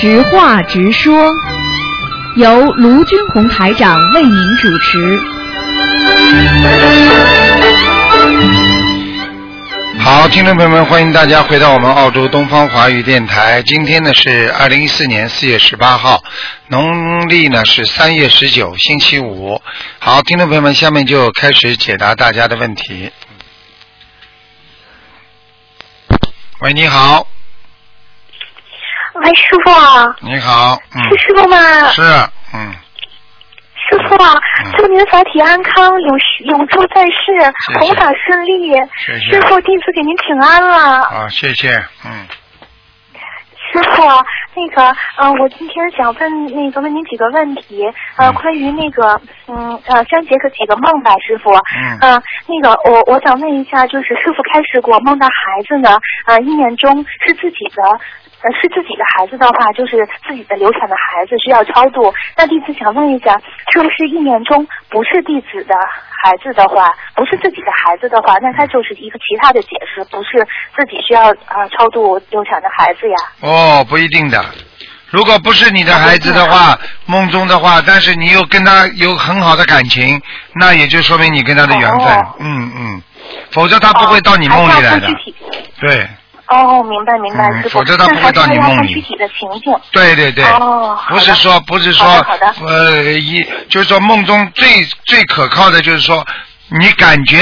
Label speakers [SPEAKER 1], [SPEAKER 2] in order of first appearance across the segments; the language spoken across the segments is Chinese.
[SPEAKER 1] 直话直说，由卢军红台长为您主持。
[SPEAKER 2] 好，听众朋友们，欢迎大家回到我们澳洲东方华语电台。今天呢是二零一四年四月十八号，农历呢是三月十九，星期五。好，听众朋友们，下面就开始解答大家的问题。喂，你好，
[SPEAKER 3] 喂，师傅，
[SPEAKER 2] 你好，嗯，
[SPEAKER 3] 是师傅吗？
[SPEAKER 2] 是，嗯，
[SPEAKER 3] 师傅，祝您法体安康，永永驻在世
[SPEAKER 2] 谢，
[SPEAKER 3] 弘法顺利。
[SPEAKER 2] 谢谢。
[SPEAKER 3] 师傅，弟子给您请安了。
[SPEAKER 2] 啊，谢谢，嗯，
[SPEAKER 3] 师傅，那个，呃，我今天想问那个问您几个问题，呃，
[SPEAKER 2] 嗯
[SPEAKER 3] 关于那个，嗯，呃，三节个几个梦吧，师傅。
[SPEAKER 2] 嗯
[SPEAKER 3] 呃，那个，我我想问一下，就是师傅开始过梦到孩子呢，呃，一年中是自己的。呃，是自己的孩子的话，就是自己的流产的孩子需要超度。那弟子想问一下，是不是一年中不是弟子的孩子的话，不是自己的孩子的话，那他就是一个其他的解释，不是自己需要呃超度流产的孩子呀？
[SPEAKER 2] 哦，不一定的。如果不是你的孩子的话，梦中的话，但是你又跟他有很好的感情，那也就说明你跟他的缘分。
[SPEAKER 3] 哦
[SPEAKER 2] 嗯嗯，否则他不会到你梦里来的
[SPEAKER 3] 还是要看。具体
[SPEAKER 2] 对
[SPEAKER 3] 哦，明白明白，
[SPEAKER 2] 嗯
[SPEAKER 3] 师傅。
[SPEAKER 2] 否则他不会
[SPEAKER 3] 那还是
[SPEAKER 2] 到你梦里
[SPEAKER 3] 具体的情境。
[SPEAKER 2] 对对对，
[SPEAKER 3] 哦
[SPEAKER 2] 不是说不是说
[SPEAKER 3] 好的
[SPEAKER 2] 呃一就是说梦中最最可靠的就是说你感觉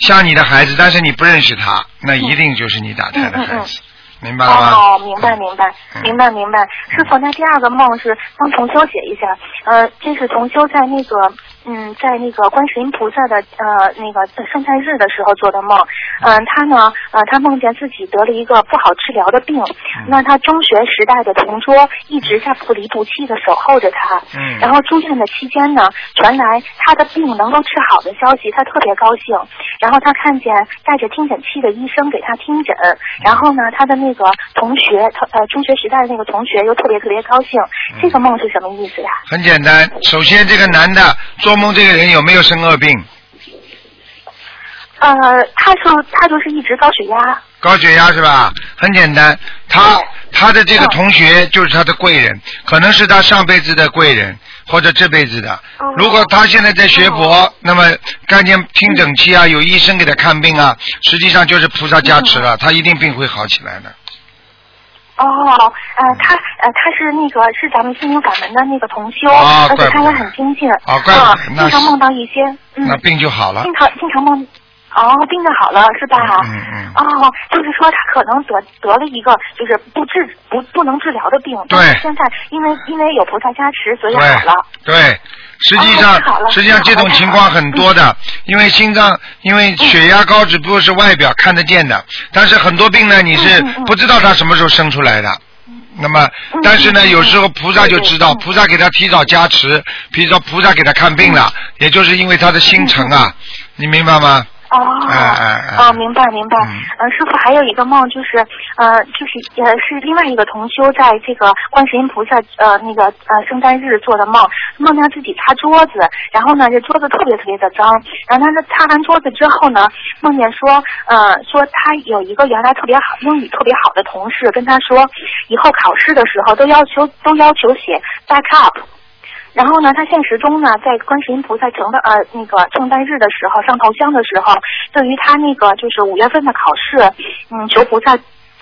[SPEAKER 2] 像你的孩子，但是你不认识他，那一定就是你打胎的孩子，明白了吗？
[SPEAKER 3] 哦，明白明白
[SPEAKER 2] 嗯
[SPEAKER 3] 明白明白。师傅，那第二个梦是帮同修写一下，呃，这是同修在那个嗯，在那个观世音菩萨的呃那个圣诞日的时候做的梦。嗯、他呢呃他梦见自己得了一个不好治疗的病，
[SPEAKER 2] 嗯
[SPEAKER 3] 那他中学时代的同桌一直在不离不弃的守候着他。
[SPEAKER 2] 嗯
[SPEAKER 3] 然后住院的期间呢，传来他的病能够治好的消息，他特别高兴。然后他看见带着听诊器的医生给他听诊，然后呢，他的那个同学，他呃中学时代的那个同学又特别特别高兴。这个梦是什么意思呀？
[SPEAKER 2] 很简单，首先这个男的做梦这个人有没有生恶病？
[SPEAKER 3] 呃，他说他就是一直高血压。
[SPEAKER 2] 高血压是吧？很简单，他他的这个
[SPEAKER 3] 嗯
[SPEAKER 2] 同学就是他的贵人，可能是他上辈子的贵人，或者这辈子的。
[SPEAKER 3] 哦
[SPEAKER 2] 如果他现在在学佛，
[SPEAKER 3] 哦
[SPEAKER 2] 那么看见听诊器啊，有医生给他看病啊，实际上就是菩萨加持
[SPEAKER 3] 嗯
[SPEAKER 2] 了，他一定病会好起来的。
[SPEAKER 3] 哦，呃，他呃他是那个是咱们心灵法门的那个同修，
[SPEAKER 2] 哦
[SPEAKER 3] 而且他也很精进，
[SPEAKER 2] 哦怪不得
[SPEAKER 3] 啊经常梦到一些，嗯，
[SPEAKER 2] 那病就好了
[SPEAKER 3] 经。常经常梦。哦，病的好了是吧？
[SPEAKER 2] 嗯嗯
[SPEAKER 3] 哦，就是说他可能得得了一个就是不治不不能治疗的病，
[SPEAKER 2] 对。
[SPEAKER 3] 但是现在因为因为有菩萨加持，所以好了。
[SPEAKER 2] 对，实际上、实际上这种情况很多的，因为心脏因为血压高只不过是外表看得见的，但是很多病呢你是不知道它什么时候生出来的。那么，但是呢，有时候菩萨就知道，菩萨给他提早加持，比如说菩萨给他看病了，也就是因为他的心诚啊，你明白吗？
[SPEAKER 3] 哦，哦，明白明白。
[SPEAKER 2] 嗯
[SPEAKER 3] 呃，师傅还有一个梦，就是呃，就是呃，是另外一个同修在这个观世音菩萨呃那个呃圣诞日做的梦，梦见自己擦桌子，然后呢这桌子特别特别的脏，然后他呢擦完桌子之后呢，梦见说呃说他有一个原来特别好英语特别好的同事跟他说，以后考试的时候都要求都要求写 back up。然后呢，他现实中呢，在观世音菩萨成的呃那个圣诞日的时候上头香的时候，对于他那个就是五月份的考试，嗯，求菩萨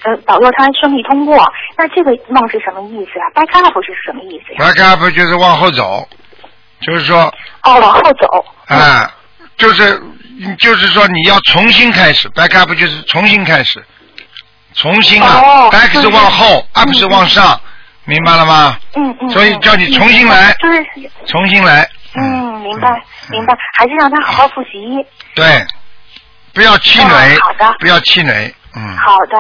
[SPEAKER 3] 呃保佑他顺利通过。那这个梦是什么意思啊？back up 是什么意思呀
[SPEAKER 2] ？back up 就是往后走，就是说，
[SPEAKER 3] 哦，往后走。
[SPEAKER 2] 啊，就是就是说你要重新开始，back up 就是重新开始，重新啊、
[SPEAKER 3] 哦
[SPEAKER 2] b a c k 是
[SPEAKER 3] 就是
[SPEAKER 2] 往后，up
[SPEAKER 3] 嗯
[SPEAKER 2] 是往上，明白了吗？
[SPEAKER 3] 嗯嗯。嗯
[SPEAKER 2] 所以叫你重新来
[SPEAKER 3] 就是
[SPEAKER 2] 重新来。
[SPEAKER 3] 嗯，明白明白，还是让他好好复习。
[SPEAKER 2] 对，不要气馁，
[SPEAKER 3] 哦好的
[SPEAKER 2] 不要气馁，嗯。
[SPEAKER 3] 好的，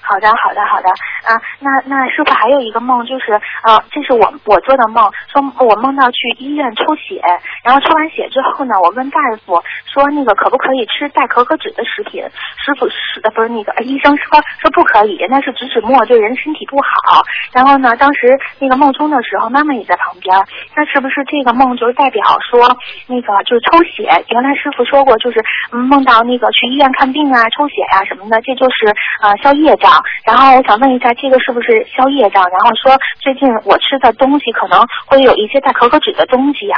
[SPEAKER 3] 好的，好的，好的。啊，那那师傅还有一个梦，就是呃，这是我我做的梦，说我梦到去医院抽血，然后抽完血之后呢，我问大夫说那个可不可以吃带可可脂的食品？师傅是呃不是那个医生说说不可以，那是植脂末对人身体不好。然后呢，当时那个梦中的时候，妈妈也在旁边，那是不是这个梦就是代表说那个就是抽血？原来师傅说过，就是嗯梦到那个去医院看病啊、抽血啊什么的，这就是呃消业障。然后我想问一下，这个是不是消业障？然后说最近我吃的东西可能会有一些带可可脂的东西呀、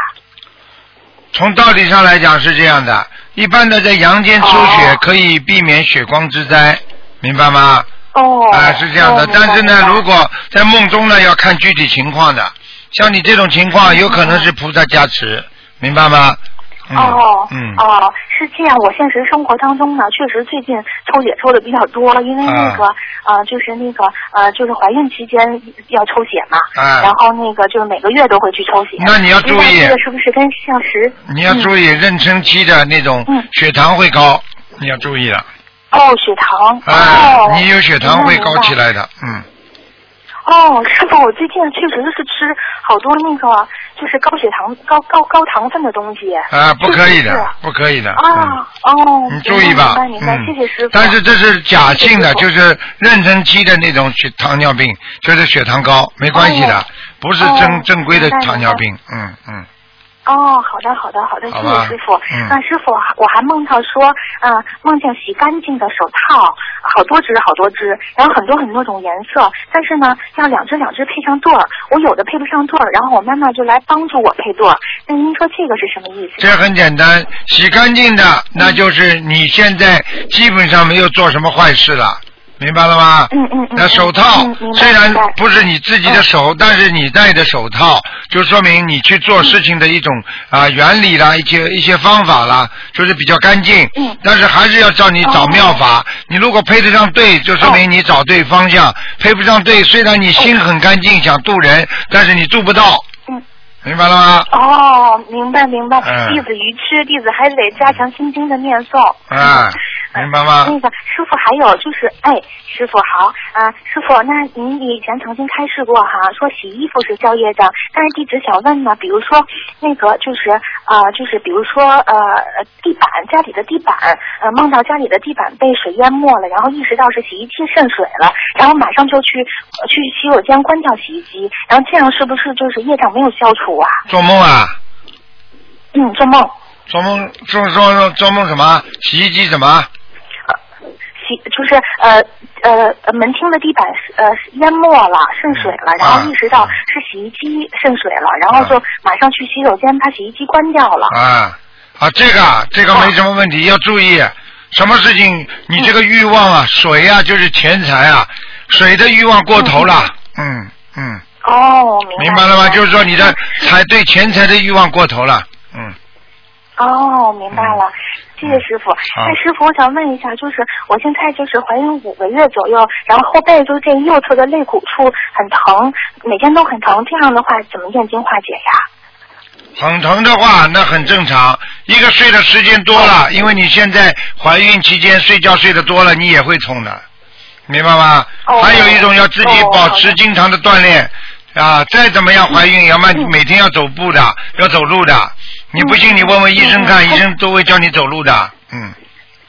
[SPEAKER 2] 从道理上来讲是这样的，一般的在阳间抽血
[SPEAKER 3] 哦
[SPEAKER 2] 可以避免血光之灾，明白吗？
[SPEAKER 3] 哦，
[SPEAKER 2] 啊，是这样的
[SPEAKER 3] 哦，
[SPEAKER 2] 但是呢，如果在梦中呢，要看具体情况的。像你这种情况，有可能是菩萨加持，明白吗？嗯
[SPEAKER 3] 哦，
[SPEAKER 2] 嗯，
[SPEAKER 3] 哦，是这样。我现实生活当中呢，确实最近抽血抽的比较多，因为那个、呃，就是那个呃，就是怀孕期间要抽血嘛，
[SPEAKER 2] 啊
[SPEAKER 3] 然后那个就是每个月都会去抽血。
[SPEAKER 2] 那你要注意
[SPEAKER 3] 是不是跟像实？
[SPEAKER 2] 你要注意妊娠期的那种
[SPEAKER 3] 嗯
[SPEAKER 2] 血糖会高，你要注意了。
[SPEAKER 3] 哦，血糖。
[SPEAKER 2] 哎
[SPEAKER 3] 哦，，
[SPEAKER 2] 你有血糖会高起。来的，嗯。
[SPEAKER 3] 哦，师傅，我最近确实是吃好多那个就是高血糖、高高高糖分的东西。
[SPEAKER 2] 啊，不可以的
[SPEAKER 3] 是，
[SPEAKER 2] 不可以的。嗯
[SPEAKER 3] 啊，哦，
[SPEAKER 2] 你注意吧，
[SPEAKER 3] 明白明白，
[SPEAKER 2] 嗯
[SPEAKER 3] 谢谢师傅。
[SPEAKER 2] 但是这是假性的，就是妊娠期的那种血糖尿病，就是血糖高，没关系的
[SPEAKER 3] 哦，
[SPEAKER 2] 不是正
[SPEAKER 3] 哦
[SPEAKER 2] 正规的糖尿病。嗯嗯，
[SPEAKER 3] 哦，好的，好的，好的，谢谢师傅。
[SPEAKER 2] 嗯
[SPEAKER 3] 那师傅，我还梦到说，嗯、梦见洗干净的手套，好多只，好多只，然后很多很多种颜色，但是呢，要两只两只配上对儿，我有的配不上对儿，然后我妈妈就来帮助我配对儿。那您说这个是什么意思？
[SPEAKER 2] 这很简单，洗干净的，那就是你现在基本上没有做什么坏事了。明白了吗？
[SPEAKER 3] 嗯嗯嗯
[SPEAKER 2] 那手套虽然不是你自己的手，但是你戴的手套，就说明你去做事情的一种啊、原理啦，一些一些方法啦，就是比较干净。
[SPEAKER 3] 嗯
[SPEAKER 2] 但是还是要叫你找
[SPEAKER 3] 哦
[SPEAKER 2] 妙法。你如果配得上对，就说明你找对方向；配不上对，虽然你心很干净，想渡人，但是你渡不到。
[SPEAKER 3] 嗯。
[SPEAKER 2] 明白了吗？
[SPEAKER 3] 哦，明白明白。
[SPEAKER 2] 嗯
[SPEAKER 3] 弟子愚痴，弟子还得加强心经的念诵。
[SPEAKER 2] 啊
[SPEAKER 3] 嗯
[SPEAKER 2] 明白吗
[SPEAKER 3] 那个师傅还有就是，哎，师傅好啊，师傅，那您以前曾经开示过哈，说洗衣服是消业障，但是弟子想问呢，比如说那个就是啊，就是比如说呃地板家里的地板，呃梦到家里的地板被水淹没了，然后意识到是洗衣机渗水了，然后马上就去呃去洗手间关掉洗衣机，然后这样是不是就是业障没有消除啊？
[SPEAKER 2] 做梦啊？
[SPEAKER 3] 嗯，做梦。
[SPEAKER 2] 做梦做做做梦什么？洗衣机什么？
[SPEAKER 3] 洗就是呃呃呃门厅的地板呃淹没了渗水了，然后意识到是洗衣机渗水了，然后就马上去洗手间把洗衣机关掉了。
[SPEAKER 2] 啊啊，这个啊这个没什么问题，要注意。什么事情？你这个欲望啊，水啊，就是钱财啊，水的欲望过头了。嗯嗯，
[SPEAKER 3] 哦，明白。
[SPEAKER 2] 明白了吗？就是说你的财对钱财的欲望过头了。嗯，
[SPEAKER 3] 哦，明白了。谢谢师傅。那师傅，我想问一下，就是我现在就是怀孕五个月左右，然后后背就是这右侧的肋骨处很疼，每天都很疼。这样的话，怎么念经化解呀？
[SPEAKER 2] 很疼的话，那很正常。一个睡的时间多了，因为你现在怀孕期间睡觉睡得多了，你也会痛的，明白吗？
[SPEAKER 3] 哦
[SPEAKER 2] 还有一种要自己
[SPEAKER 3] 哦
[SPEAKER 2] 保持经常的锻炼啊，再怎么样怀孕，要么
[SPEAKER 3] 嗯
[SPEAKER 2] 每天要走步的，要走路的。你不信，你问问医生看，
[SPEAKER 3] 嗯
[SPEAKER 2] 医生都会教你走路的。嗯，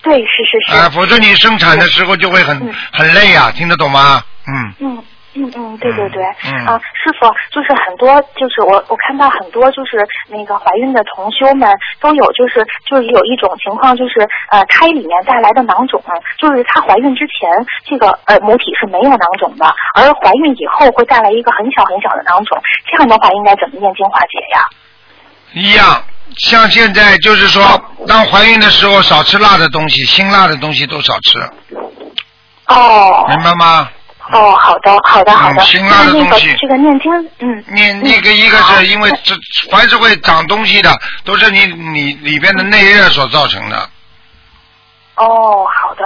[SPEAKER 3] 对，是是是。
[SPEAKER 2] 啊，否则你生产的时候就会很
[SPEAKER 3] 嗯
[SPEAKER 2] 很累啊，听得懂吗？嗯。
[SPEAKER 3] 嗯嗯嗯，对对对，
[SPEAKER 2] 嗯
[SPEAKER 3] 啊，师傅，就是很多，就是我我看到很多，就是那个怀孕的同修们都有，就是就是有一种情况，就是呃胎里面带来的囊肿，就是她怀孕之前这个呃母体是没有囊肿的，而怀孕以后会带来一个很小很小的囊肿，这样的话应该怎么念经化解呀？
[SPEAKER 2] 一样，像现在就是说，当怀孕的时候少吃辣的东西，辛辣的东西都少吃，
[SPEAKER 3] 哦。
[SPEAKER 2] 明白吗？
[SPEAKER 3] 哦，好的好的好的，
[SPEAKER 2] 嗯辛辣的东西。
[SPEAKER 3] 这个念经，嗯，
[SPEAKER 2] 你那个一个是因为这凡是会长东西的，都是你你里边的内热所造成的。
[SPEAKER 3] 哦，好的，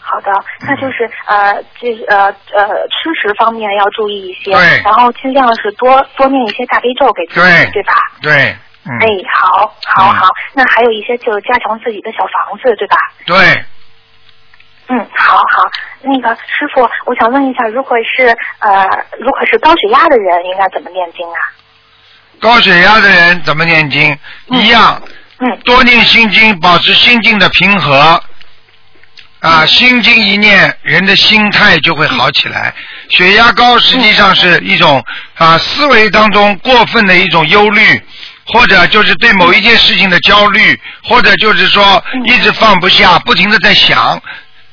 [SPEAKER 3] 好的，那就是呃，这呃呃吃食方面要注意一些，
[SPEAKER 2] 对。
[SPEAKER 3] 然后尽量是多多念一些大悲咒给自己，
[SPEAKER 2] 对。
[SPEAKER 3] 对吧？
[SPEAKER 2] 对，嗯，
[SPEAKER 3] 哎，好，好，
[SPEAKER 2] 嗯
[SPEAKER 3] 好，那还有一些就是加强自己的小房子，对吧？
[SPEAKER 2] 对，
[SPEAKER 3] 嗯，好好，那个师傅，我想问一下，如果是呃，如果是高血压的人，应该怎么念经啊？
[SPEAKER 2] 高血压的人怎么念经？
[SPEAKER 3] 嗯
[SPEAKER 2] 一样，
[SPEAKER 3] 嗯
[SPEAKER 2] 多念心经，保持心境的平和。啊，心经一念，人的心态就会好起来。血压高实际上是一种啊思维当中过分的一种忧虑，或者就是对某一件事情的焦虑，或者就是说一直放不下，不停的在想。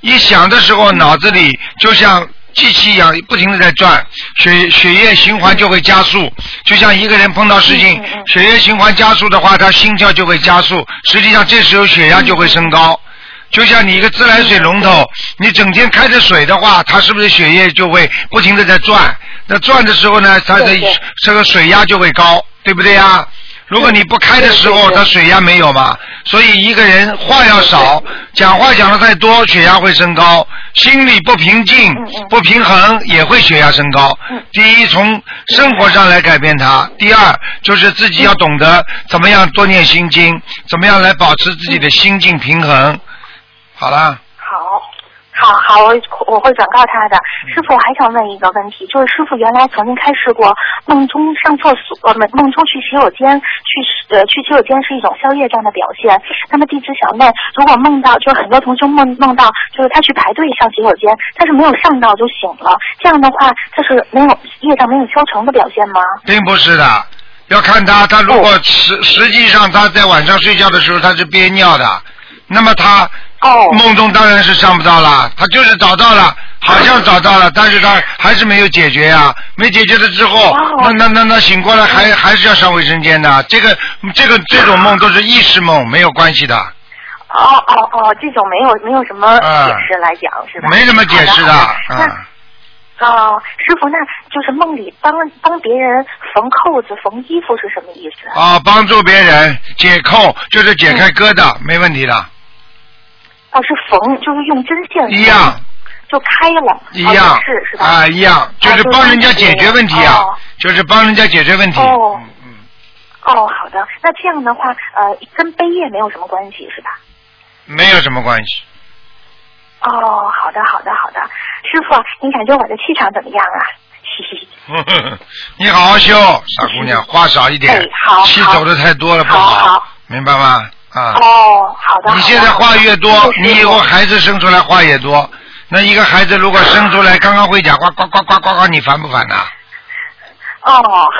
[SPEAKER 2] 一想的时候，脑子里就像机器一样，不停的在转，血血液循环就会加速。就像一个人碰到事情血液循环加速的话，他心跳就会加速，实际上这时候血压就会升高。就像你一个自来水龙头，你整天开着水的话，它是不是血液就会不停的在转？那转的时候呢，它的这个水压就会高，对不对呀？如果你不开的时候，
[SPEAKER 3] 对对对
[SPEAKER 2] 它水压没有嘛，所以一个人话要少，讲话讲的太多，血压会升高；心里不平静不平衡，也会血压升高
[SPEAKER 3] 嗯。
[SPEAKER 2] 第一，从生活上来改变它；第二，就是自己要懂得怎么样多念心经，怎么样来保持自己的心境平衡。好了。
[SPEAKER 3] 好，好，我我会转告他的。师傅，我还想问一个问题，就是师傅原来曾经开示过，梦中上厕所，呃，梦梦中去洗手间，去呃去洗手间是一种消夜障的表现。那么弟子想问，如果梦到，就是很多同学梦梦到，就是他去排队上洗手间，但是没有上到就醒了，这样的话，他是没有夜障没有消成的表现吗？
[SPEAKER 2] 并不是的，要看他，他如果
[SPEAKER 3] 哦
[SPEAKER 2] 实实际上他在晚上睡觉的时候他是憋尿的，那么他
[SPEAKER 3] 哦。
[SPEAKER 2] 梦中当然是上不到了，他就是找到了，好像找到了，但是他还是没有解决呀、没解决了之后，
[SPEAKER 3] 哦。
[SPEAKER 2] 那那那那醒过来还还是要上卫生间的，这个这个这种梦都是意识梦，没有关系的，
[SPEAKER 3] 哦哦哦，这种没有没有什么
[SPEAKER 2] 啊
[SPEAKER 3] 解释来讲、是吧？
[SPEAKER 2] 没什么解释的。
[SPEAKER 3] 那哦，师傅，那就是梦里帮帮别人缝扣子、缝衣服是什么意思？
[SPEAKER 2] 啊，帮助别人解扣就是解开疙瘩，没问题的，
[SPEAKER 3] 哦，是缝，就是用针线
[SPEAKER 2] 一样。
[SPEAKER 3] 就开了，哦
[SPEAKER 2] 一样
[SPEAKER 3] 是是吧？
[SPEAKER 2] 啊，一样，就是帮人家解决问题啊
[SPEAKER 3] 哦，
[SPEAKER 2] 就是帮人家解决问题。
[SPEAKER 3] 哦
[SPEAKER 2] 嗯嗯，
[SPEAKER 3] 哦，好的，那这样的话，呃，跟背业没有什么关系是吧？
[SPEAKER 2] 没有什么关系。
[SPEAKER 3] 哦，好的，好的，好的，师傅，您感觉我的气场怎么样啊？嘻嘻。
[SPEAKER 2] 你好好修，傻姑娘，话少一点
[SPEAKER 3] 哎，好好
[SPEAKER 2] 气走的太多了不
[SPEAKER 3] 好好
[SPEAKER 2] 明白吗？啊，
[SPEAKER 3] 哦，好的。
[SPEAKER 2] 你现在话越多，你以后孩子生出来话也多。那一个孩子如果生出来刚刚会讲话，呱呱呱呱呱，你烦不烦呐？
[SPEAKER 3] 哦，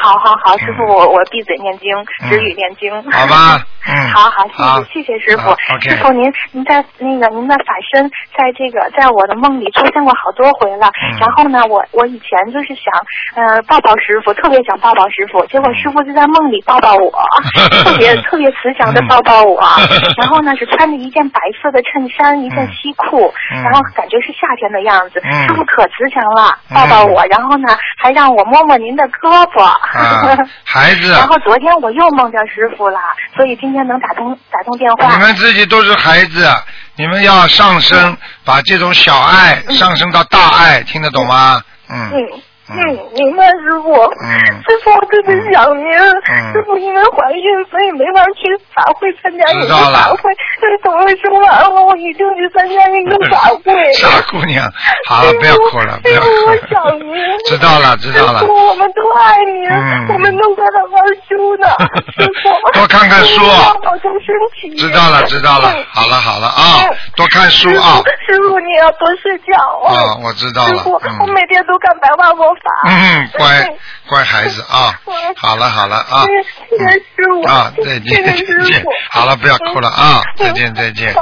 [SPEAKER 3] 好好好，师傅，我我闭嘴念经，
[SPEAKER 2] 嗯。
[SPEAKER 3] 止语念经。
[SPEAKER 2] 好吧 嗯。
[SPEAKER 3] 好好，谢谢谢谢师傅。师傅您您在那个您的法身在这个在我的梦里出现过好多回了。
[SPEAKER 2] 嗯。
[SPEAKER 3] 然后呢，我我以前就是想呃抱抱师傅，特别想抱抱师傅，结果师傅就在梦里抱抱我，特别特别慈祥的抱抱我。然后呢是穿着一件白色的衬衫，一件
[SPEAKER 2] 嗯。
[SPEAKER 3] 西裤，
[SPEAKER 2] 嗯。
[SPEAKER 3] 然后感觉是夏天的样子。
[SPEAKER 2] 嗯。
[SPEAKER 3] 师傅可慈祥了，抱抱我，然后呢还让我摸摸您的胳膊。
[SPEAKER 2] 啊，孩子，
[SPEAKER 3] 然后昨天我又梦见师傅了，所以今天能打通打通电话。
[SPEAKER 2] 你们自己都是孩子，你们要上升，把这种小爱上升到大爱，听得懂吗？嗯。
[SPEAKER 3] 嗯
[SPEAKER 2] 嗯
[SPEAKER 3] 嗯，明白师傅。
[SPEAKER 2] 嗯
[SPEAKER 3] 师傅，我特别想您。
[SPEAKER 2] 嗯
[SPEAKER 3] 师傅因为怀孕，所以没法去法会参加法会。但是等我生完了，我一定去参加那个法会。
[SPEAKER 2] 傻姑娘，好了，不要哭了，不要
[SPEAKER 3] 师傅，我。想您。
[SPEAKER 2] 知道了，知道了
[SPEAKER 3] 师。傅，我们都爱您，
[SPEAKER 2] 嗯
[SPEAKER 3] 我们都在好好修呢。师傅，
[SPEAKER 2] 多看看书
[SPEAKER 3] 你要保重身体。
[SPEAKER 2] 知道了，知道了
[SPEAKER 3] 嗯。
[SPEAKER 2] 好了，好了啊，多看书啊。
[SPEAKER 3] 师傅，你要多睡觉
[SPEAKER 2] 啊，我知道了
[SPEAKER 3] 师傅，。我
[SPEAKER 2] 嗯
[SPEAKER 3] 每天都看白话佛法。
[SPEAKER 2] 嗯，乖乖孩子啊。好了，好了啊。
[SPEAKER 3] 谢谢师傅。
[SPEAKER 2] 啊，再见，再见。好了，不要哭了啊！再见，再见。
[SPEAKER 3] 好，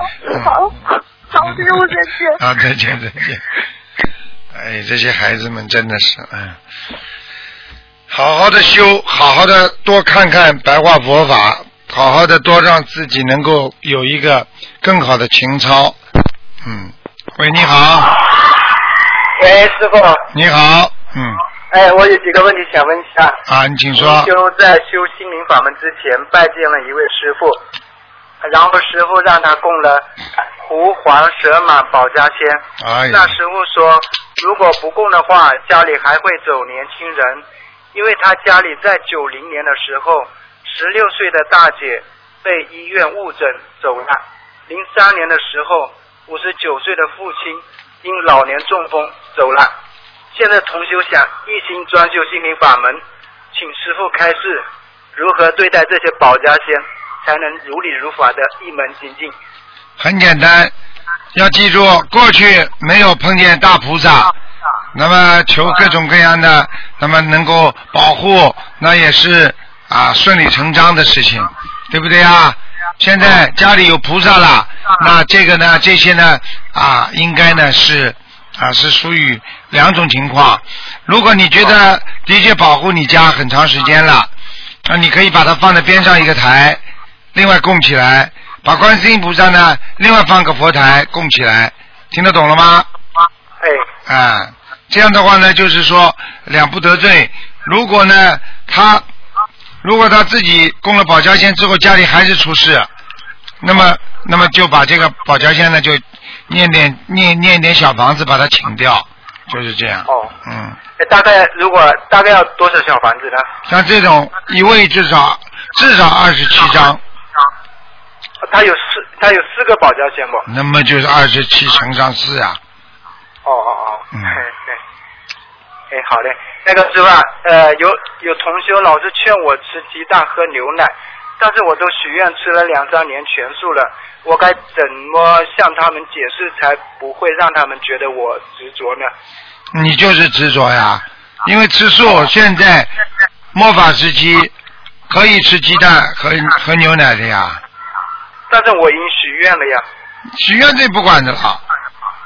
[SPEAKER 3] 好，师傅再见。
[SPEAKER 2] 啊，再见，再见。哎，这些孩子们真的是，嗯，好好的修，好好的多看看白话佛法，好好的多让自己能够有一个更好的情操。嗯，喂，你好，
[SPEAKER 4] 喂，师傅，
[SPEAKER 2] 你好，嗯，
[SPEAKER 4] 哎，我有几个问题想问一下。
[SPEAKER 2] 啊，你请说。
[SPEAKER 4] 就在修心灵法门之前，拜见了一位师傅，然后师傅让他供了狐、黄、蛇、马、保家仙。
[SPEAKER 2] 哎
[SPEAKER 4] 那，师傅说，如果不供的话，家里还会走年轻人，因为他家里在九零年的时候，十六岁的大姐被医院误诊走了，零三年的时候，五十九岁的父亲因老年中风走了。现在同修想一心专修心灵法门，请师傅开示如何对待这些保家仙，才能如理如法的一门精进？
[SPEAKER 2] 很简单，要记住，过去没有碰见大菩萨，那么求各种各样的，那么能够保护，那也是啊顺理成章的事情，对不对啊？现在家里有菩萨了，那这个呢，这些呢啊，应该呢是啊是属于两种情况。如果你觉得的确保护你家很长时间了，那你可以把它放在边上一个台，另外供起来，把观世音菩萨呢另外放个佛台供起来，听得懂了吗？
[SPEAKER 4] 哎，
[SPEAKER 2] 啊，这样的话呢，就是说两不得罪。如果呢，他如果他自己供了保家仙之后，家里还是出事，那么那么就把这个保家仙呢，就念点念念点小房子把它请掉，就是这样。
[SPEAKER 4] 哦，
[SPEAKER 2] 嗯，
[SPEAKER 4] 哎大概如果大概要多少小房子呢？
[SPEAKER 2] 像这种一位至少至少二十七张，
[SPEAKER 4] 他有四，他有四个保家仙不？
[SPEAKER 2] 那么就是二十七乘上四啊。
[SPEAKER 4] 哦哦哦，
[SPEAKER 2] 嗯
[SPEAKER 4] 哎对，哎好嘞，那个师傅啊，呃，有有同学老是劝我吃鸡蛋喝牛奶，但是我都许愿吃了两三年全素了，我该怎么向他们解释才不会让他们觉得我执着呢？
[SPEAKER 2] 你就是执着呀，因为吃素现在末法时期可以吃鸡蛋和和牛奶的呀，
[SPEAKER 4] 但是我已经许愿了呀。
[SPEAKER 2] 许愿这不管的了。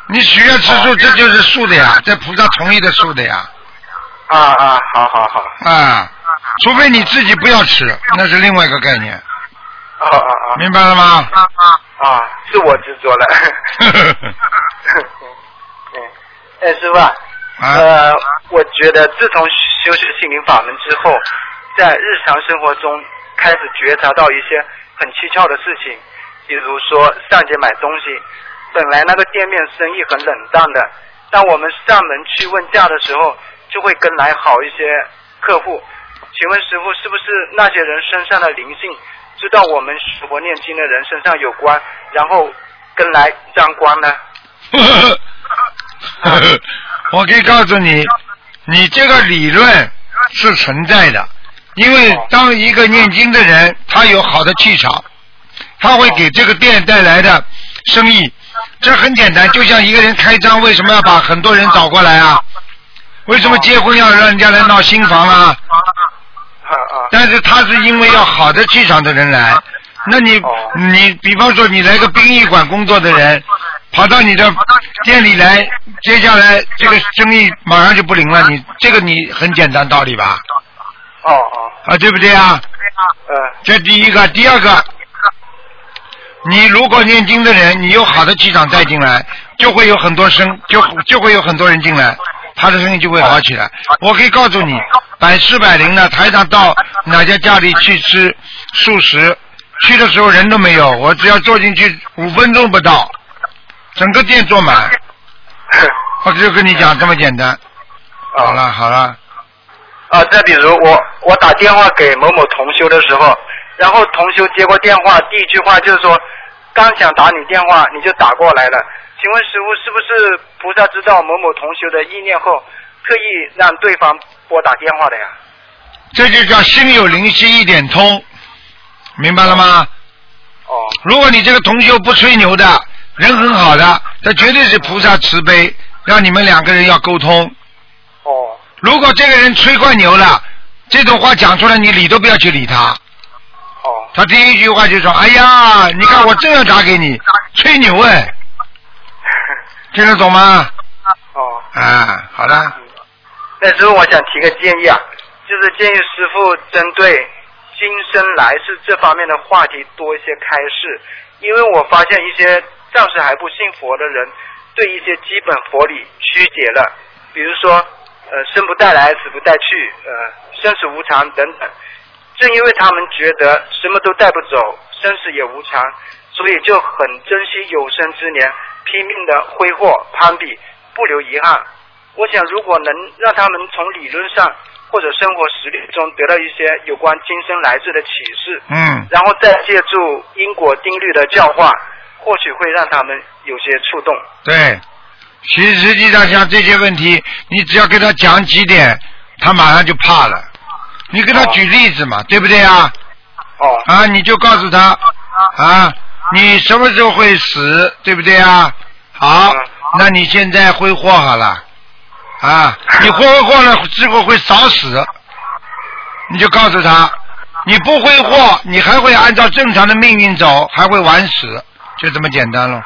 [SPEAKER 2] 你许愿吃素，这就是素的呀，这菩萨同意的素的呀，
[SPEAKER 4] 啊啊，好好好，
[SPEAKER 2] 啊，除非你自己不要吃，那是另外一个概念，
[SPEAKER 4] 啊啊啊，
[SPEAKER 2] 明白了吗？
[SPEAKER 4] 啊啊啊，是我执着了。嗯，哎，师傅呃，我觉得自从修学心灵法门之后，在日常生活中开始觉察到一些很蹊跷的事情，比如说上街买东西，本来那个店面生意很冷淡的，当我们上门去问价的时候，就会跟来好一些客户。请问师傅，是不是那些人身上的灵性，知道我们学佛念经的人身上有关，然后跟来沾光呢？
[SPEAKER 2] 我可以告诉你，你这个理论是存在的，因为当一个念经的人，他有好的气场，他会给这个店带来的生意。这很简单，就像一个人开张，为什么要把很多人找过来啊？为什么结婚要让人家来闹新房啊？
[SPEAKER 4] 啊啊。
[SPEAKER 2] 但是他是因为要好的气场的人来，那你
[SPEAKER 4] 哦。
[SPEAKER 2] 你比方说你来个殡仪馆工作的人，跑到你的店里来，接下来这个生意马上就不灵了，你这个你很简单道理吧？
[SPEAKER 4] 哦哦，
[SPEAKER 2] 啊，对不对啊？
[SPEAKER 4] 呃
[SPEAKER 2] 这第一个，第二个，你如果念经的人，你有好的气场带进来，就会有很多生，就就会有很多人进来，他的生意就会好起来。我可以告诉你，百试百灵的，台长到哪家家里去吃素食，去的时候人都没有，我只要坐进去五分钟不到，整个店坐满。我就跟你讲这么简单。好了好了，
[SPEAKER 4] 啊，再比如我我打电话给某某同修的时候，然后同修接过电话，第一句话就是说，刚想打你电话你就打过来了，请问师傅是不是菩萨知道某某同学的意念后，特意让对方拨打电话的呀？
[SPEAKER 2] 这就叫心有灵犀一点通，明白了吗？
[SPEAKER 4] 哦
[SPEAKER 2] 如果你这个同修不吹牛的，人很好的，这绝对是菩萨慈悲，让你们两个人要沟通。
[SPEAKER 4] 哦
[SPEAKER 2] 如果这个人吹惯牛了，这种话讲出来，你理都不要去理他。
[SPEAKER 4] 哦
[SPEAKER 2] 他第一句话就说：“哎呀，你看我正要打给你，吹牛哎，听得懂吗
[SPEAKER 4] 哦。？”
[SPEAKER 2] 啊，好了，
[SPEAKER 4] 那师傅，我想提个建议啊，就是建议师傅针对今生来世这方面的话题多一些开示，因为我发现一些暂时还不信佛的人，对一些基本佛理曲解了，比如说，呃，生不带来，死不带去，呃，生死无常等等。正因为他们觉得什么都带不走，生死也无常，所以就很珍惜有生之年，拼命的挥霍攀比，不留遗憾。我想，如果能让他们从理论上或者生活实例中得到一些有关今生来世的启示，
[SPEAKER 2] 嗯，
[SPEAKER 4] 然后再借助因果定律的教化，或许会让他们有些触动。
[SPEAKER 2] 对。其实实际上像这些问题，你只要给他讲几点，他马上就怕了。你给他举例子嘛，对不对啊？
[SPEAKER 4] 哦
[SPEAKER 2] 啊，你就告诉他啊，你什么时候会死，对不对啊？好
[SPEAKER 4] 嗯，
[SPEAKER 2] 那你现在挥霍好了啊，你挥霍了之后会早死，你就告诉他，你不挥霍，你还会按照正常的命运走，还会晚死，就这么简单了。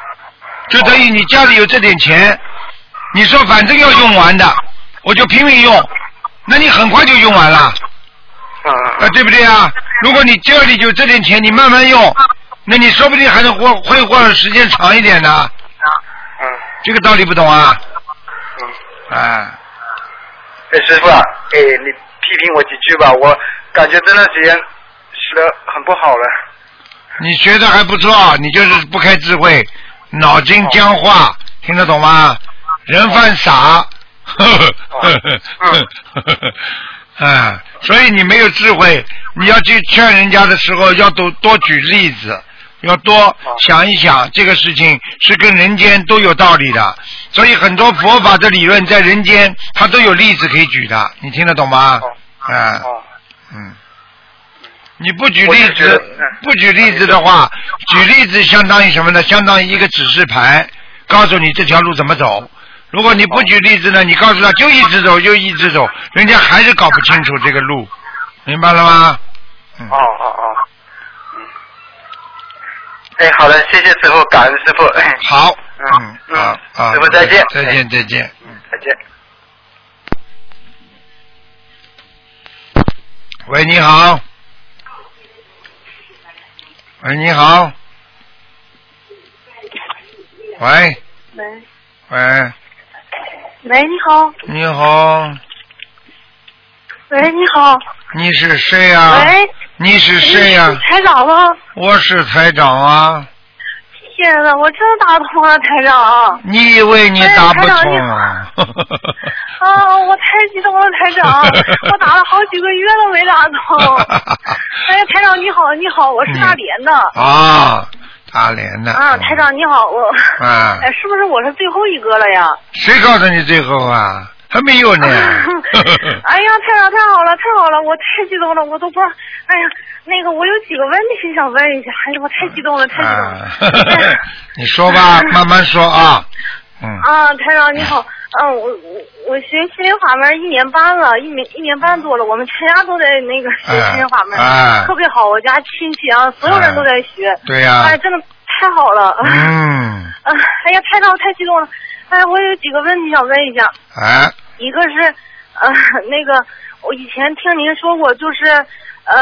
[SPEAKER 2] 就等于你家里有这点钱，你说反正要用完的，我就拼命用，那你很快就用完了。
[SPEAKER 4] 嗯
[SPEAKER 2] 啊，对不对啊？如果你家里有这点钱，你慢慢用，那你说不定还能活会活的时间长一点呢。
[SPEAKER 4] 嗯
[SPEAKER 2] 这个道理不懂啊？
[SPEAKER 4] 嗯。
[SPEAKER 2] 啊，
[SPEAKER 4] 哎，师傅啊，哎，你批评我几句吧，我感觉这段时间学的很不好了。
[SPEAKER 2] 你学的还不错，你就是不开智慧，脑筋僵化，听得懂吗？人犯傻，呵呵呵呵呵呵，啊，所以你没有智慧，你要去劝人家的时候，要多多举例子，要多想一想，这个事情是跟人间都有道理的。所以很多佛法的理论在人间，它都有例子可以举的，你听得懂吗？啊，
[SPEAKER 4] 哦，
[SPEAKER 2] 嗯。你不举例子
[SPEAKER 4] 嗯，
[SPEAKER 2] 不举例子的话，举例子相当于什么呢？相当于一个指示牌，告诉你这条路怎么走。如果你不举例子呢，你告诉他就一直走，就一直走，人家还是搞不清楚这个路，明白了吗？嗯
[SPEAKER 4] 哦哦哦，嗯。哎，好的，谢谢师傅，感恩师傅。哎，
[SPEAKER 2] 好，
[SPEAKER 4] 嗯
[SPEAKER 2] 嗯，好，好，
[SPEAKER 4] 师傅再见
[SPEAKER 2] 再见，再见。嗯
[SPEAKER 4] 再见。
[SPEAKER 2] 喂，你好。喂，你好。喂，
[SPEAKER 5] 喂
[SPEAKER 2] 喂，
[SPEAKER 5] 喂，你好，
[SPEAKER 2] 你好，
[SPEAKER 5] 喂，你好，
[SPEAKER 2] 你是谁呀、
[SPEAKER 5] 喂，
[SPEAKER 2] 你是谁呀、
[SPEAKER 5] 台长吗？
[SPEAKER 2] 我是台长啊。
[SPEAKER 5] 天呐，我真打通了，台长。
[SPEAKER 2] 你以为你打不通啊？
[SPEAKER 5] 啊，我太激动了，台长，我打了好几个月都没打通。哎呀，台长你好，你好，我是大连的。
[SPEAKER 2] 啊，大连的。
[SPEAKER 5] 啊，台长你好，我。
[SPEAKER 2] 啊
[SPEAKER 5] 哎，是不是我是最后一个了呀？
[SPEAKER 2] 谁告诉你最后啊？还没有呢。
[SPEAKER 5] 哎呀，太长太好了，太好了，我太激动了，我都不知道。哎呀，那个我有几个问题想问一下，哎呀，我太激动了，太激动了。
[SPEAKER 2] 啊，你说吧，慢慢说啊。嗯。
[SPEAKER 5] 啊，台长你好，嗯，我我我学心灵法门一年半了，一年一年半多了，我们全家都在那个学心灵法门，特别好，我家亲戚啊，所有人都在学，
[SPEAKER 2] 对呀
[SPEAKER 5] 哎，真的太好了，
[SPEAKER 2] 嗯，
[SPEAKER 5] 啊，哎呀，太长我太激动了，哎，我有几个问题想问一下，
[SPEAKER 2] 啊，
[SPEAKER 5] 一个是呃那个我以前听您说过，就是呃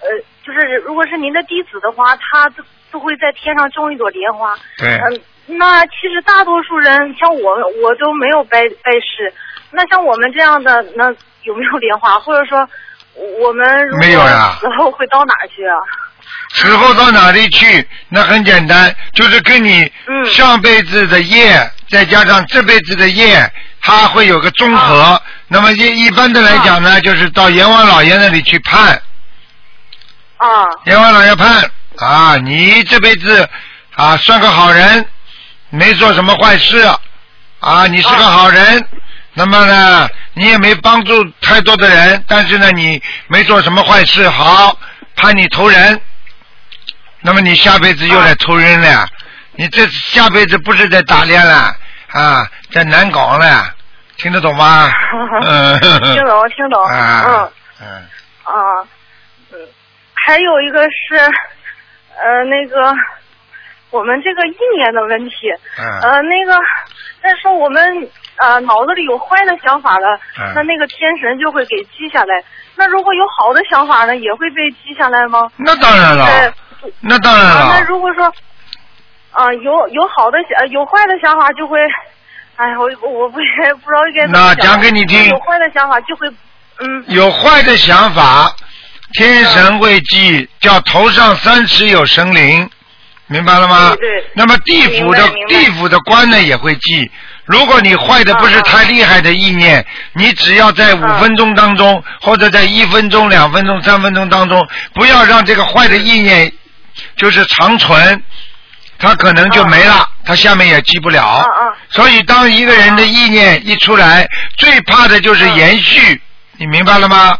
[SPEAKER 5] 呃，就是如果是您的弟子的话，他都都会在天上种一朵莲花，
[SPEAKER 2] 对，
[SPEAKER 5] 嗯，那其实大多数人像我，我都没有拜拜师。那像我们这样的，那有没有莲花？或者说，我们如果
[SPEAKER 2] 没有呀
[SPEAKER 5] 死后会到哪儿去啊？
[SPEAKER 2] 死后到哪里去？那很简单，就是跟你
[SPEAKER 5] 嗯
[SPEAKER 2] 上辈子的业，再加上这辈子的业，它会有个综合。
[SPEAKER 5] 啊
[SPEAKER 2] 那么一一般的来讲呢，就是到阎王老爷那里去判，
[SPEAKER 5] 啊
[SPEAKER 2] 阎王老爷判啊，你这辈子啊算个好人，没做什么坏事啊，你是个好人。那么呢，你也没帮助太多的人，但是呢，你没做什么坏事，好判你投人。那么你下辈子又来投人了，你这下辈子不是在打猎了？啊，在南港了，听得懂吗？嗯，
[SPEAKER 5] 听懂听懂，
[SPEAKER 2] 啊，
[SPEAKER 5] 嗯。
[SPEAKER 2] 嗯，
[SPEAKER 5] 啊嗯，还有一个是呃那个我们这个意念的问题，
[SPEAKER 2] 嗯。
[SPEAKER 5] 呃那个再说我们呃脑子里有坏的想法了，
[SPEAKER 2] 嗯。
[SPEAKER 5] 那那个天神就会给记下来。那如果有好的想法呢，也会被记下来吗？
[SPEAKER 2] 那当然了
[SPEAKER 5] 在，
[SPEAKER 2] 那当然
[SPEAKER 5] 啊，那，如果说啊有有好的想有坏的想法就会，哎呀我我不也不知道该怎么
[SPEAKER 2] 那
[SPEAKER 5] 讲
[SPEAKER 2] 讲给你听
[SPEAKER 5] 有坏的想法就会嗯。
[SPEAKER 2] 有坏的想法，天神会记，叫头上三尺有神灵，明白了吗？
[SPEAKER 5] 对对。
[SPEAKER 2] 那么地府的地府的官呢也会记。如果你坏的不是太厉害的意念，你只要在五分钟当中，或者在一分钟、两分钟、三分钟当中，不要让这个坏的意念就是长存，它可能就没了，它下面也记不了。所以，当一个人的意念一出来，最怕的就是延续，你明白了吗？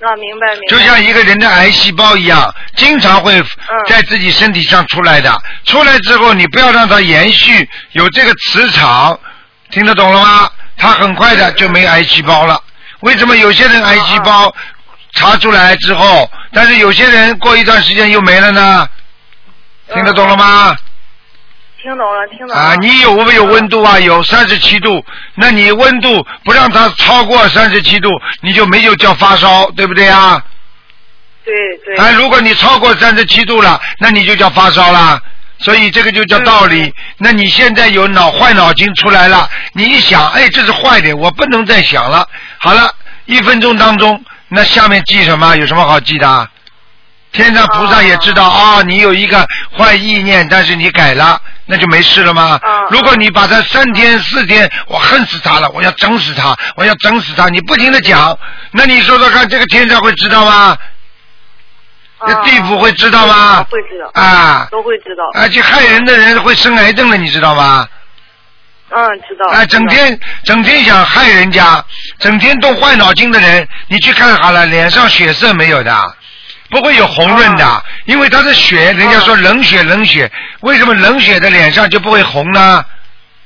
[SPEAKER 5] 啊，明白明白。
[SPEAKER 2] 就像一个人的癌细胞一样，经常会在自己身体上出来的。出来之后，你不要让它延续有这个磁场，听得懂了吗？它很快的就没癌细胞了。为什么有些人癌细胞查出来之后，但是有些人过一段时间又没了呢？听得懂了吗？
[SPEAKER 5] 听懂了，听懂了。
[SPEAKER 2] 啊，你有没有温度啊？有三十七度，那你温度不让它超过三十七度，你就没有叫发烧，对不对啊？
[SPEAKER 5] 对对。
[SPEAKER 2] 啊，如果你超过三十七度了，那你就叫发烧了。所以这个就叫道理。那你现在有脑坏脑筋出来了，你一想，哎，这是坏的，我不能再想了。好了，一分钟当中，那下面记什么？有什么好记的？天上菩萨也知道啊，你有一个坏意念，但是你改了，那就没事了吗？如果你把他三天四天，我恨死他了，我要整死他，我要整死他，你不停的讲，那你说说看，这个天上会知道吗？那地府会知道吗？
[SPEAKER 5] 会知道。
[SPEAKER 2] 啊。
[SPEAKER 5] 都会知道。
[SPEAKER 2] 而且害人的人会生癌症的，你知道吗？
[SPEAKER 5] 嗯，知道。
[SPEAKER 2] 啊，整天整天想害人家，整天动坏脑筋的人，你去看好了，脸上血色没有的。不会有红润的，因为他的血，人家说冷血冷血，为什么冷血的脸上就不会红呢？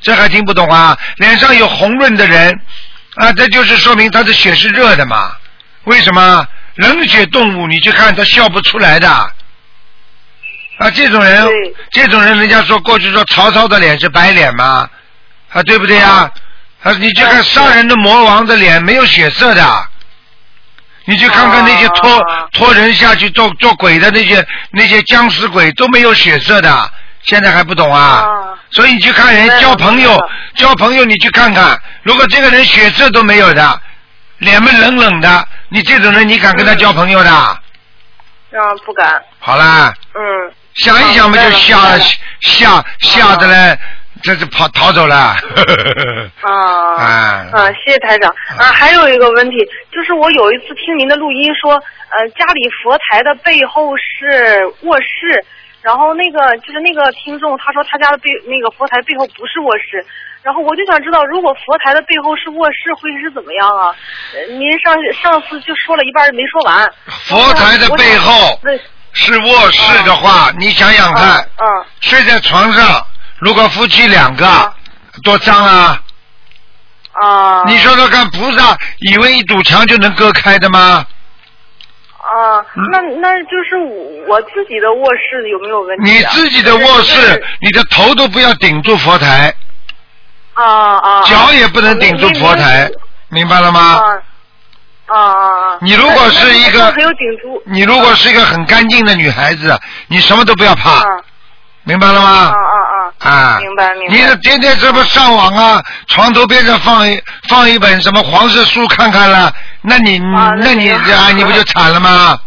[SPEAKER 2] 这还听不懂啊？脸上有红润的人，啊，这就是说明他的血是热的嘛？为什么冷血动物你去看他笑不出来的？啊，这种人，这种人，人家说过去说曹操的脸是白脸嘛？啊，对不对呀？啊，你去看杀人的魔王的脸没有血色的。你去看看那些拖拖人下去做做鬼的那些那些僵尸鬼都没有血色的，现在还不懂啊？所以你去看人交朋友，交朋友你去看看，如果这个人血色都没有的，脸们冷冷的，你这种人你敢跟他交朋友的？啊，
[SPEAKER 5] 不敢。
[SPEAKER 2] 好啦。
[SPEAKER 5] 嗯。
[SPEAKER 2] 想一想嘛，就吓吓吓的嘞。这是跑逃走了。
[SPEAKER 5] 啊
[SPEAKER 2] 啊
[SPEAKER 5] 啊！谢谢台长啊！还有一个问题，就是我有一次听您的录音说，呃，家里佛台的背后是卧室，然后那个就是那个听众他说他家的背那个佛台背后不是卧室，然后我就想知道，如果佛台的背后是卧室会是怎么样啊？您上上次就说了一半没说完。
[SPEAKER 2] 佛台的背后是卧室的话，你想想看，
[SPEAKER 5] 嗯，
[SPEAKER 2] 睡在床上。如果夫妻两个多脏啊！
[SPEAKER 5] 啊！
[SPEAKER 2] 你说说看，菩萨以为一堵墙就能割开的吗？
[SPEAKER 5] 啊，那那就是我自己的卧室有没有问题？
[SPEAKER 2] 你自己的卧室，你的头都不要顶住佛台。
[SPEAKER 5] 啊啊！
[SPEAKER 2] 脚也不能顶住佛台，明白了吗？
[SPEAKER 5] 啊啊啊！
[SPEAKER 2] 你如果是一个。你如果是一个很干净的女孩子，你什么都不要怕。明白了吗？
[SPEAKER 5] 啊啊啊！
[SPEAKER 2] 啊，
[SPEAKER 5] 明白明白。
[SPEAKER 2] 你天天这么上网啊，床头边上放一放一本什么黄色书看看了，那你那你啊，你不就惨了吗？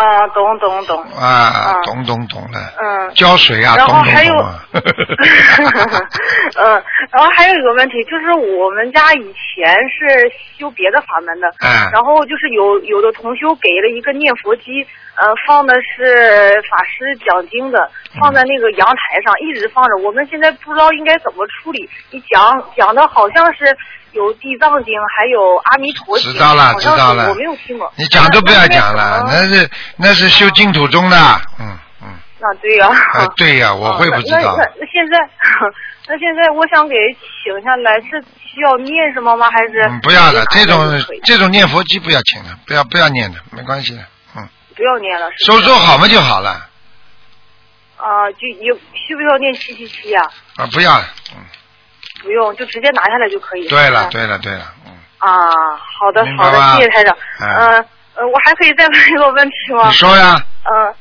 [SPEAKER 5] 啊，懂懂懂。
[SPEAKER 2] 啊，懂懂懂了。
[SPEAKER 5] 嗯。
[SPEAKER 2] 浇水啊，懂懂懂。
[SPEAKER 5] 然后还有，嗯，然后还有一个问题，就是我们家以前是修别的法门的，
[SPEAKER 2] 嗯，
[SPEAKER 5] 然后就是有有的同修给了一个念佛机，呃，放的是法师讲经的，放在那个阳台上一直放着，我们现在不知道应该怎么处理。你讲讲的好像是。有地藏经，还有阿弥陀经，
[SPEAKER 2] 知道了，知道了。
[SPEAKER 5] 我没有听过。
[SPEAKER 2] 你讲都不要讲了，那是那是修净土宗的，嗯嗯。
[SPEAKER 5] 那对呀。
[SPEAKER 2] 啊，对呀，我会不知道。
[SPEAKER 5] 那那现在，那现在我想给请下来，是需要念什么吗？还是？
[SPEAKER 2] 嗯，不要了，这种这种念佛机不要请了，不要不要念的，没关系的，嗯。
[SPEAKER 5] 不要念了。
[SPEAKER 2] 收收好嘛就好了。
[SPEAKER 5] 啊，就有需不需要念七七七呀？
[SPEAKER 2] 啊，不要了，嗯。
[SPEAKER 5] 不用，就直接拿下来就可以。
[SPEAKER 2] 对了，对了，对了，嗯。
[SPEAKER 5] 啊，好的，好的，谢谢台长。嗯，呃，我还可以再问一个问题吗？
[SPEAKER 2] 你说呀。
[SPEAKER 5] 嗯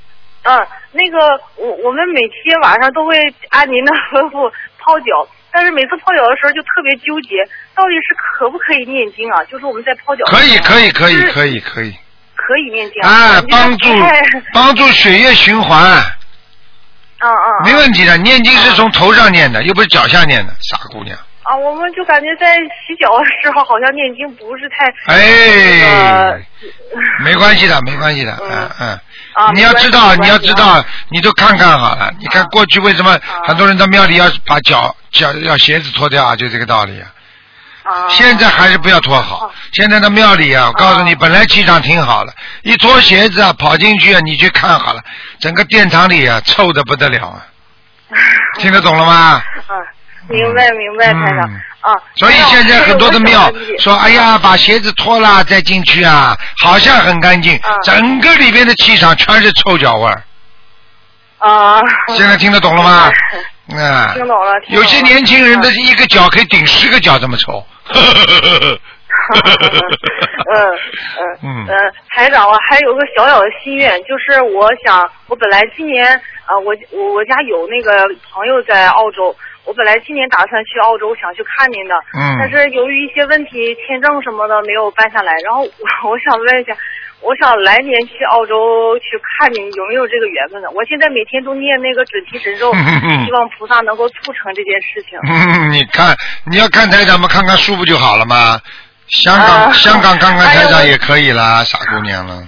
[SPEAKER 5] 嗯，那个我我们每天晚上都会按您的 吩咐泡脚，但是每次泡脚的时候就特别纠结，到底是可不可以念经啊？就是我们在泡脚。
[SPEAKER 2] 可以可以可以可以可以。
[SPEAKER 5] 可以念经。
[SPEAKER 2] 啊，帮助 帮助血液循环。
[SPEAKER 5] 嗯嗯，
[SPEAKER 2] 没问题的。念经是从头上念的，又不是脚下念的，傻姑娘。
[SPEAKER 5] 啊，我们就感觉在洗脚的时候，好像念经不是太。
[SPEAKER 2] 哎，没关系的，没关系的，嗯嗯。
[SPEAKER 5] 啊，
[SPEAKER 2] 你要知道，你要知道，你都看看好了。你看过去为什么很多人到庙里要把脚脚要鞋子脱掉啊？就这个道理啊。
[SPEAKER 5] 啊
[SPEAKER 2] 现在还是不要脱好。现在的庙里啊，我告诉你，本来气场挺好的，一脱鞋子啊，跑进去啊，你去看好了，整个殿堂里啊，臭的不得了啊！听得懂了吗？
[SPEAKER 5] 嗯，明白明白，台长
[SPEAKER 2] 嗯
[SPEAKER 5] 啊。
[SPEAKER 2] 所以现在很多的庙说，哎呀，把鞋子脱了再进去啊，好像很干净，
[SPEAKER 5] 嗯
[SPEAKER 2] 整个里边的气场全是臭脚味儿。
[SPEAKER 5] 啊。
[SPEAKER 2] 现在听得懂了吗？啊，
[SPEAKER 5] 听懂了。听懂了
[SPEAKER 2] 有些年轻人的一个脚可以顶十个脚这么抽。
[SPEAKER 5] 嗯嗯
[SPEAKER 2] 嗯
[SPEAKER 5] 呃，台长，我还有个小小的心愿，就是我想，我本来今年啊、我我我家有那个朋友在澳洲，我本来今年打算去澳洲，想去看您的，
[SPEAKER 2] 嗯
[SPEAKER 5] 但是由于一些问题，签证什么的没有办下来，然后我我想问一下。我想来年去澳洲去看你，有没有这个缘分呢？我现在每天都念那个准提神咒，希望菩萨能够促成这件事情。
[SPEAKER 2] 嗯，你看，你要看台长们看看书不就好了吗？香港、
[SPEAKER 5] 啊
[SPEAKER 2] 香港看看台长也可以啦，傻姑娘了。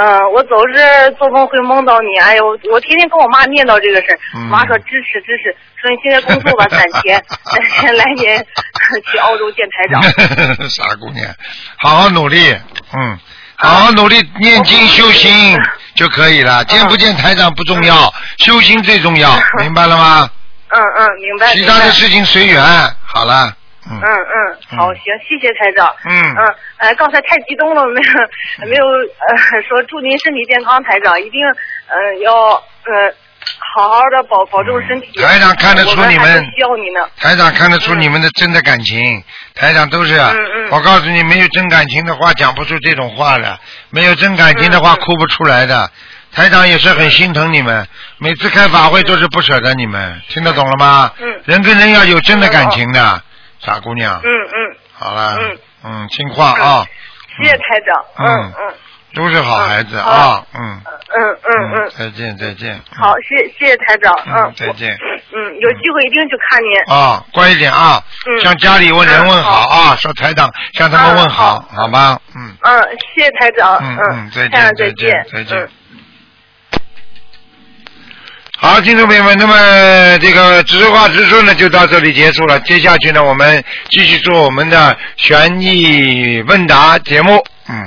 [SPEAKER 5] 嗯，我总是做梦会梦到你，哎呦，我天天跟我妈念叨这个事儿，
[SPEAKER 2] 嗯
[SPEAKER 5] 妈说支持支持，说你现在工作吧，攒钱，攒钱来年 去澳洲见台长。
[SPEAKER 2] 傻姑娘，好好努力，嗯，好好努力念经修心就可以了。见不见台长不重要，修心最重要，明白了吗？
[SPEAKER 5] 嗯嗯，明白。
[SPEAKER 2] 其他的事情随缘。好了，嗯
[SPEAKER 5] 嗯嗯，好，
[SPEAKER 2] 嗯
[SPEAKER 5] 行，谢谢台长。
[SPEAKER 2] 嗯
[SPEAKER 5] 嗯，呃，刚才太激动了，没有没有呃说祝您身体健康，台长一定呃要呃好好的保保重身体。
[SPEAKER 2] 嗯台长看得出你们
[SPEAKER 5] 需要你呢。
[SPEAKER 2] 台长看得出你们的真的感情，台长都是，
[SPEAKER 5] 嗯嗯
[SPEAKER 2] 我告诉你，没有真感情的话，讲不出这种话的；没有真感情的话，哭不出来的。台长也是很心疼你们，每次开法会都是不舍得你们，听得懂了吗？
[SPEAKER 5] 嗯
[SPEAKER 2] 人跟人要有真的感情的，傻姑娘。
[SPEAKER 5] 嗯嗯，
[SPEAKER 2] 好了，
[SPEAKER 5] 嗯
[SPEAKER 2] 嗯，听话啊，
[SPEAKER 5] 谢谢台长。
[SPEAKER 2] 嗯
[SPEAKER 5] 嗯嗯
[SPEAKER 2] 都是好孩子啊，嗯
[SPEAKER 5] 嗯嗯嗯。
[SPEAKER 2] 再见再见。嗯
[SPEAKER 5] 好，谢谢谢台长。
[SPEAKER 2] 嗯再见
[SPEAKER 5] 嗯，有机会一定去看您。
[SPEAKER 2] 啊，乖一点啊，
[SPEAKER 5] 嗯
[SPEAKER 2] 向家里问人问好啊，说台长向他们问好，好吗？嗯。
[SPEAKER 5] 嗯，谢谢台长。
[SPEAKER 2] 嗯嗯，再见
[SPEAKER 5] 再见
[SPEAKER 2] 再见
[SPEAKER 5] 嗯。
[SPEAKER 2] 好，听众朋友们，那么这个直话直说呢，就到这里结束了。接下去呢，我们继续做我们的悬疑问答节目。嗯。